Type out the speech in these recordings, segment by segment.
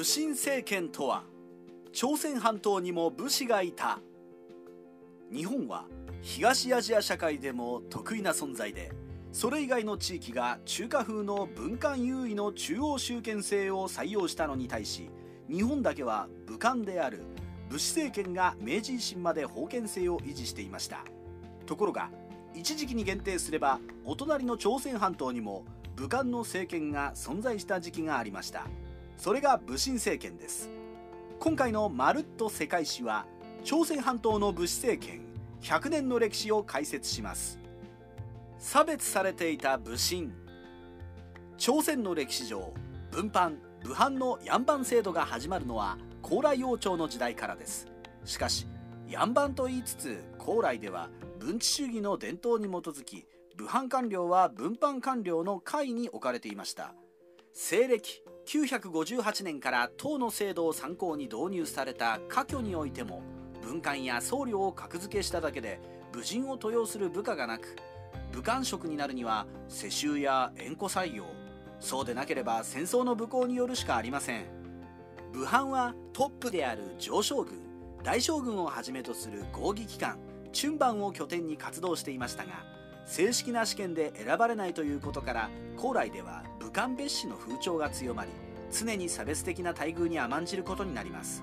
武神政権とは朝鮮半島にも武士がいた。日本は東アジア社会でも得意な存在でそれ以外の地域が中華風の文官優位の中央集権制を採用したのに対し日本だけは武官である武士政権が明治維新まで封建制を維持していました。ところが一時期に限定すればお隣の朝鮮半島にも武官の政権が存在した時期がありました。それが武神政権です。今回のまるっと世界史は朝鮮半島の武士政権100年の歴史を解説します。差別されていた武神。朝鮮の歴史上分藩武藩のヤン制度が始まるのは高麗王朝の時代からです。しかしヤンと言いつつ高麗では文治主義の伝統に基づき武藩官僚は分藩官僚の下位に置かれていました。西暦958年から唐の制度を参考に導入された科挙においても文官や僧侶を格付けしただけで武人を登用する部下がなく武官職になるには世襲や縁故採用そうでなければ戦争の武功によるしかありません。武藩はトップである上将軍大将軍をはじめとする合議機関春番を拠点に活動していましたが正式な試験で選ばれないということから高麗では武漢蔑視の風潮が強まり常に差別的な待遇に甘んじることになります。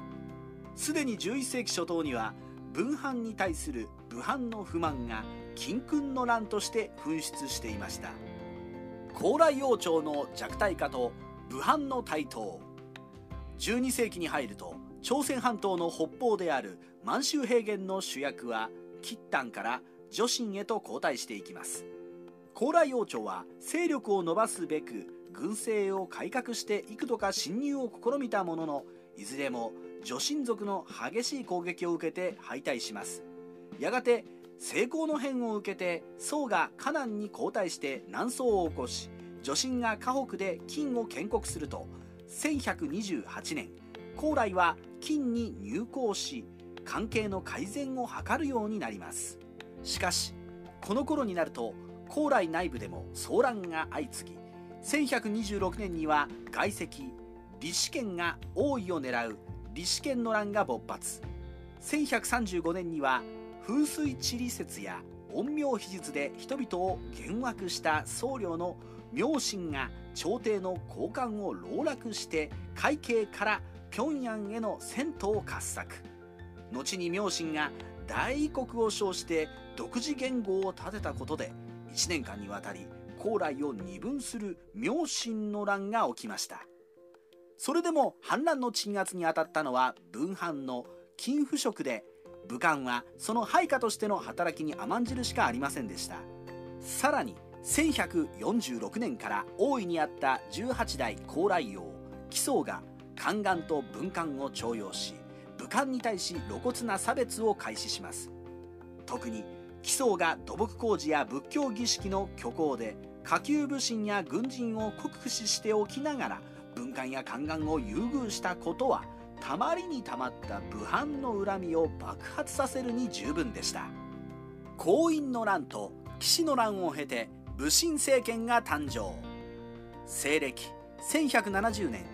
すでに11世紀初頭には文藩に対する武藩の不満が金訓の乱として噴出していました。高麗王朝の弱体化と武藩の台頭。12世紀に入ると朝鮮半島の北方である満州平原の主役は吉丹から女神へと交代していきます。高麗王朝は勢力を伸ばすべく軍政を改革して幾度か侵入を試みたもののいずれも女神族の激しい攻撃を受けて敗退します。やがて成功の変を受けて宋が河南に後退して南宋を起こし女神が河北で金を建国すると1128年高麗は金に入港し関係の改善を図るようになります。しかしこの頃になると高麗内部でも騒乱が相次ぎ1126年には外籍李氏権が王位を狙う李氏権の乱が勃発。1135年には風水地理説や陰陽秘術で人々を幻惑した僧侶の明神が朝廷の高官を籠絡して海警から平壌への銭湯を掘削後に明神が大異国を称して独自言語を立てたことで1年間にわたり高麗を二分する明神の乱が起きました。それでも反乱の鎮圧に当たったのは文藩の金不職で武官はその配下としての働きに甘んじるしかありませんでした。さらに1146年から大いにあった18代高麗王紀宗が宦官と文官を徴用し武官に対し露骨な差別を開始します。特に紀宗が土木工事や仏教儀式の虚構で下級武神や軍人を酷使しておきながら文官や宦官を優遇したことはたまりにたまった武藩の恨みを爆発させるに十分でした。婚姻の乱と騎士の乱を経て武神政権が誕生。西暦1170年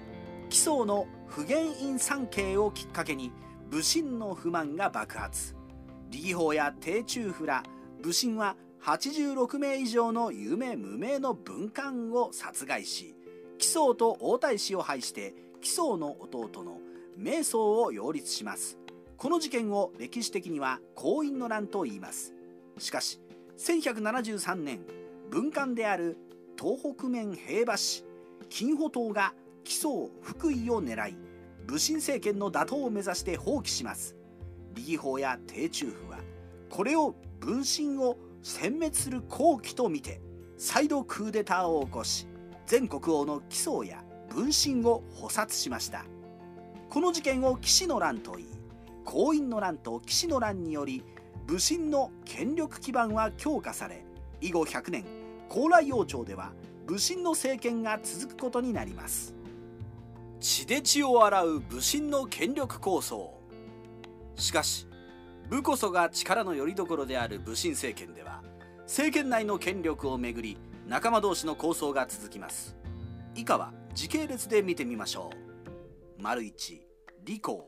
紀宗の不言院参詣をきっかけに武神の不満が爆発。李法や帝中府ら武神は86名以上の有名無名の文官を殺害し紀宗と王太子を廃して紀宗の弟の瞑想を擁立します。この事件を歴史的には婚姻の乱と言います。しかし1173年文官である東北面平和氏金保党が紀宗福井を狙い武神政権の打倒を目指して放棄します。李義法や帝中府はこれを分身を殲滅する好機とみて再度クーデターを起こし全国王の紀宗や分身を捕殺しました。この事件を騎士の乱といい婚姻の乱と騎士の乱により武神の権力基盤は強化され以後100年高麗王朝では武神の政権が続くことになります。血で血を洗う武神の権力構想。しかし武こそが力の拠り所である武神政権では政権内の権力をめぐり仲間同士の抗争が続きます。以下は時系列で見てみましょう。丸一李光。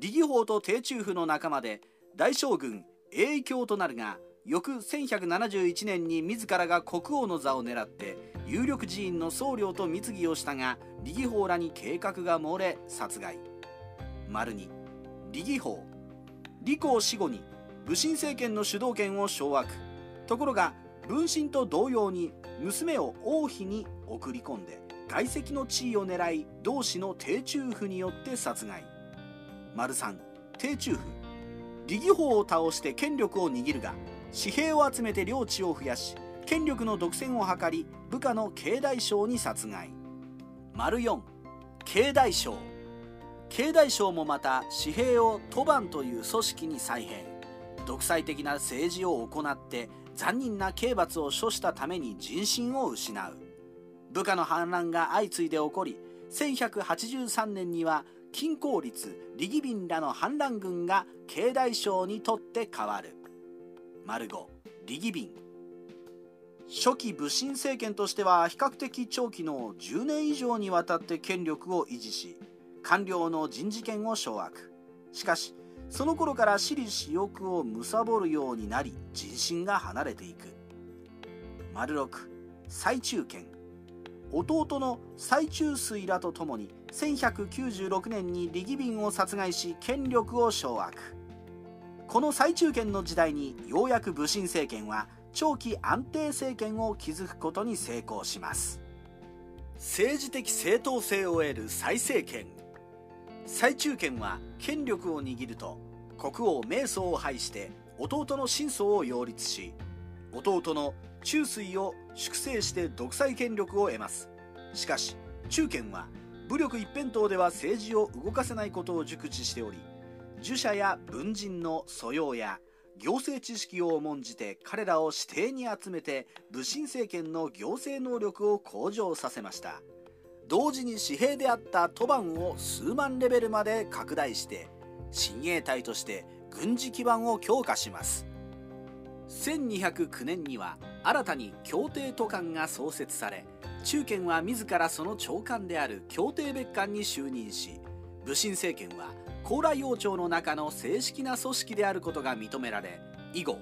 李義法と帝中府の仲間で大将軍栄教となるが翌1171年に自らが国王の座を狙って有力寺院の僧侶と密議をしたが李義法らに計画が漏れ殺害。丸二李義法李光死後に武神政権の主導権を掌握。ところが分身と同様に娘を王妃に送り込んで外籍の地位を狙い同氏の帝中府によって殺害。丸三帝中府。李義法を倒して権力を握るが紙幣を集めて領地を増やし権力の独占を図り部下の慶大将に殺害。丸4慶大将。慶大将もまた紙幣を賭番という組織に再編。独裁的な政治を行って残忍な刑罰を処したために人心を失う。部下の反乱が相次いで起こり1183年には金光律李義斌らの反乱軍が慶大将にとって変わる。丸5李義斌初期武神政権としては比較的長期の10年以上にわたって権力を維持し官僚の人事権を掌握。しかしその頃から私利私欲を貪るようになり人心が離れていく。丸6最中権。弟の最中水らと共に1196年に李義斌を殺害し権力を掌握。この最中権の時代にようやく武神政権は長期安定政権を築くことに成功します。政治的正当性を得る再政権。最中権は権力を握ると国王明宗を廃して弟の真宗を擁立し弟の中水を粛清して独裁権力を得ます。しかし中堅は武力一辺倒では政治を動かせないことを熟知しており儒者や文人の素養や行政知識を重んじて彼らを指定に集めて武神政権の行政能力を向上させました。同時に紙幣であった賭番を数万レベルまで拡大して親衛隊として軍事基盤を強化します。1209年には新たに協定都官が創設され中堅は自らその長官である協定別官に就任し武神政権は高麗王朝の中の正式な組織であることが認められ以後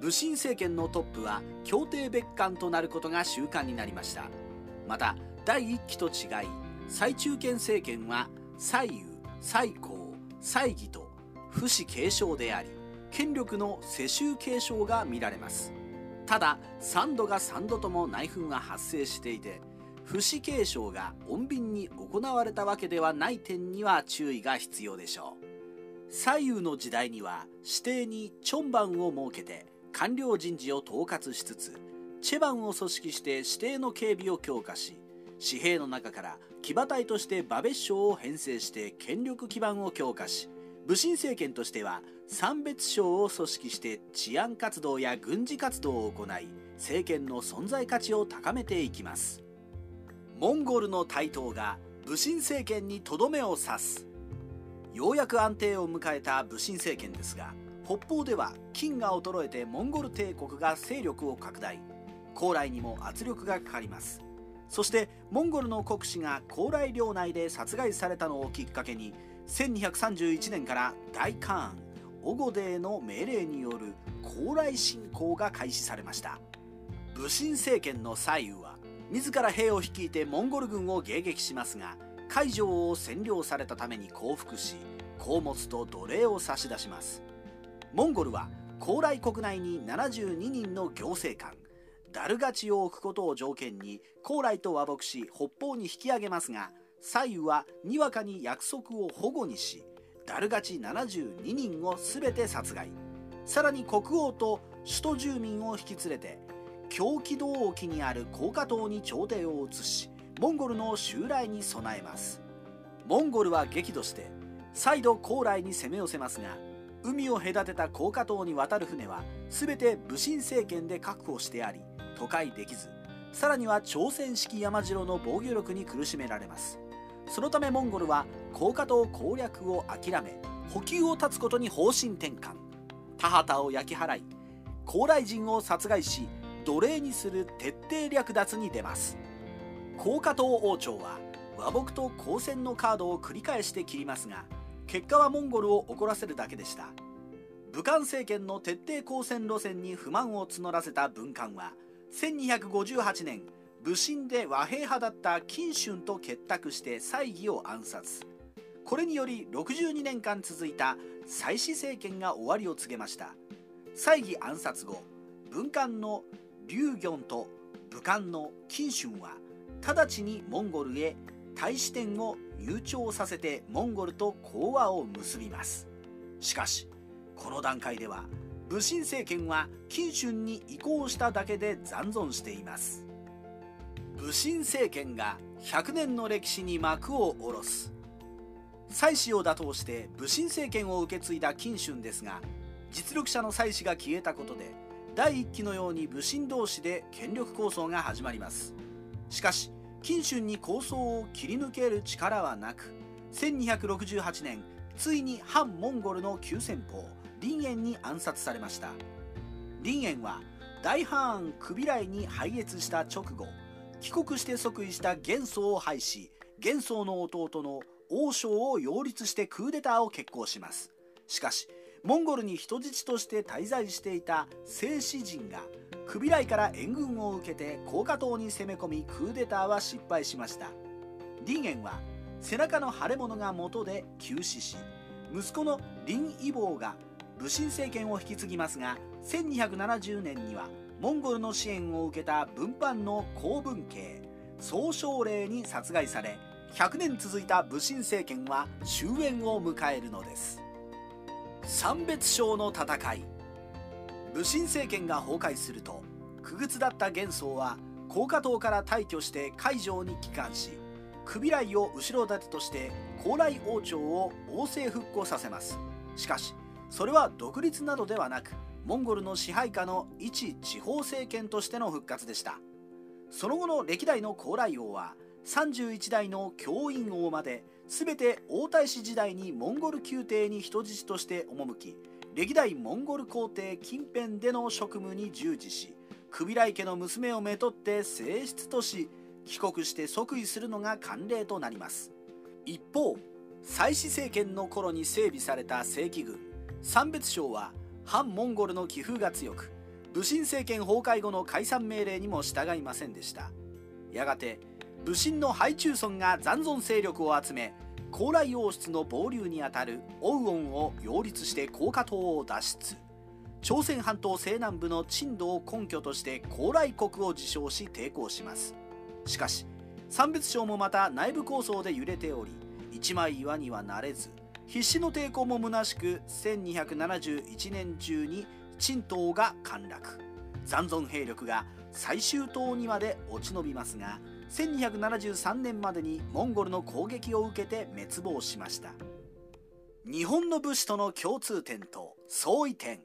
武神政権のトップは協定別官となることが習慣になりました。また第1期と違い最中堅政権は左右最高祭儀と不死継承であり権力の世襲継承が見られます。ただ3度が3度とも内紛が発生していて不死継承が穏便に行われたわけではない点には注意が必要でしょう。左右の時代には指定にチョンバンを設けて官僚人事を統括しつつチェバンを組織して指定の警備を強化し紙幣の中から騎馬隊として馬別省を編成して権力基盤を強化し武神政権としては三別省を組織して治安活動や軍事活動を行い政権の存在価値を高めていきます。モンゴルの台頭が武神政権にとどめを刺す。ようやく安定を迎えた武神政権ですが北方では金が衰えてモンゴル帝国が勢力を拡大。高麗にも圧力がかかります。そしてモンゴルの国司が高麗領内で殺害されたのをきっかけに1231年から大カーンオゴデーの命令による高麗侵攻が開始されました。武神政権の左右は自ら兵を率いてモンゴル軍を迎撃しますが海上を占領されたために降伏し宝物と奴隷を差し出します。モンゴルは高麗国内に72人の行政官。ダルガチを置くことを条件に高麗と和睦し北方に引き上げますが左右はにわかに約束を保護にしダルガチ72人を全て殺害。さらに国王と首都住民を引き連れて狂気道沖にある高架島に朝廷を移しモンゴルの襲来に備えます。モンゴルは激怒して再度高麗に攻め寄せますが海を隔てた高架島に渡る船は全て武神政権で確保してあり渡海できずさらには朝鮮式山城の防御力に苦しめられます。そのためモンゴルは高架島攻略を諦め補給を断つことに方針転換。田畑を焼き払い高麗人を殺害し奴隷にする徹底略奪に出ます。高架島王朝は和睦と交戦のカードを繰り返して切りますが結果はモンゴルを怒らせるだけでした。武漢政権の徹底抗戦路線に不満を募らせた文官は1258年武神で和平派だった金春と結託して猜疑を暗殺。これにより62年間続いた祭祀政権が終わりを告げました。猜疑暗殺後文官の劉行と武漢の金春は直ちにモンゴルへ大使店を入庁させてモンゴルと講和を結びます。しかしこの段階では武神政権は金春に移行しただけで残存しています。武神政権が100年の歴史に幕を下ろす。妻子を打倒して武神政権を受け継いだ金春ですが実力者の妻子が消えたことで第1期のように武神同士で権力抗争が始まります。しかし金春に構想を切り抜ける力はなく1268年ついに反モンゴルの急先鋒林園に暗殺されました。林園は大ハーンクビライに敗越した直後帰国して即位した元宗を廃し元宗の弟の王将を擁立してクーデターを決行します。しかしモンゴルに人質として滞在していた聖子人がクビライから援軍を受けて高架島に攻め込みクーデターは失敗しました。林園は背中の腫れ物が元で急死し息子の林異房が武神政権を引き継ぎますが1270年にはモンゴルの支援を受けた文藩の公文系総称令に殺害され100年続いた武神政権は終焉を迎えるのです。三別省の戦い。武神政権が崩壊すると苦靴だった元宗は高架島から退去して海上に帰還しクビライを後ろ盾として高麗王朝を王政復興させます。しかしそれは独立などではなくモンゴルの支配下の一地方政権としての復活でした。その後の歴代の高麗王は31代の教員王まで全て王太子時代にモンゴル宮廷に人質として赴き歴代モンゴル皇帝近辺での職務に従事しクビライ家の娘をめとって正室とし帰国して即位するのが慣例となります。一方祭祀政権の頃に整備された正規軍三別省は反モンゴルの気風が強く武神政権崩壊後の解散命令にも従いませんでした。やがて武神のハイチュウ村が残存勢力を集め高麗王室の傍流にあたるオウンを擁立して高架島を脱出。朝鮮半島西南部の珍島を根拠として高麗国を自称し抵抗します。しかし三別省もまた内部構想で揺れており一枚岩にはなれず必死の抵抗も虚しく1271年中に陳島が陥落。残存兵力が最終島にまで落ち延びますが1273年までにモンゴルの攻撃を受けて滅亡しました。日本の武士との共通点と相違点。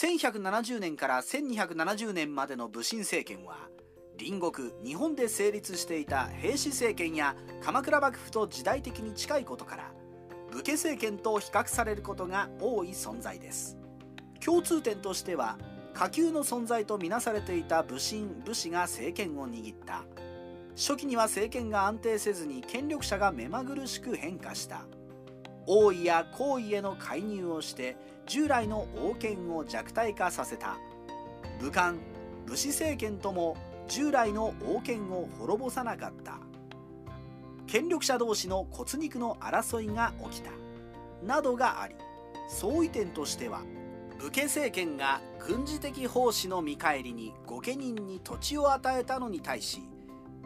1170年から1270年までの武神政権は隣国日本で成立していた平氏政権や鎌倉幕府と時代的に近いことから武家政権と比較されることが多い存在です。共通点としては下級の存在とみなされていた武神武士が政権を握った。初期には政権が安定せずに権力者が目まぐるしく変化した。王位や皇位への介入をして従来の王権を弱体化させた。武漢武士政権とも従来の王権を滅ぼさなかった。権力者同士の骨肉の争いが起きた。などがあり相違点としては武家政権が軍事的奉仕の見返りに御家人に土地を与えたのに対し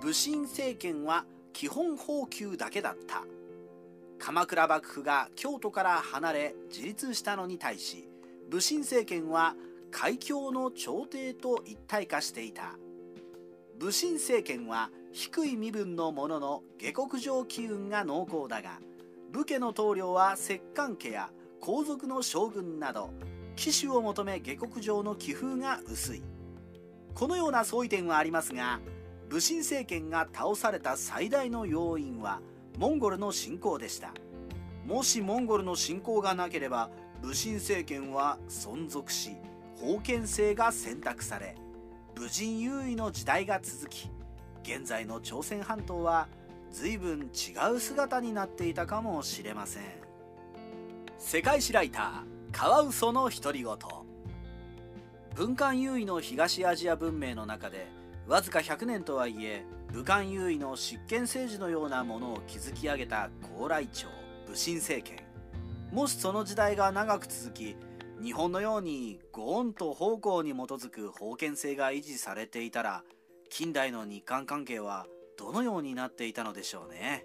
武神政権は基本放給だけだった。鎌倉幕府が京都から離れ自立したのに対し武神政権は海峡の朝廷と一体化していた。武神政権は低い身分の者の下克上機運が濃厚だが武家の棟梁は摂関家や皇族の将軍など騎手を求め下克上の気風が薄い。このような相違点はありますが武神政権が倒された最大の要因はモンゴルの侵攻でした。もしモンゴルの侵攻がなければ武神政権は存続し封建制が選択され武人優位の時代が続き現在の朝鮮半島は随分違う姿になっていたかもしれません。世界史ライターカワウソの独り言。文官優位の東アジア文明の中でわずか100年とはいえ武漢優位の執権政治のようなものを築き上げた高麗朝武神政権。もしその時代が長く続き日本のようにご恩と奉公に基づく封建制が維持されていたら近代の日韓関係はどのようになっていたのでしょうね。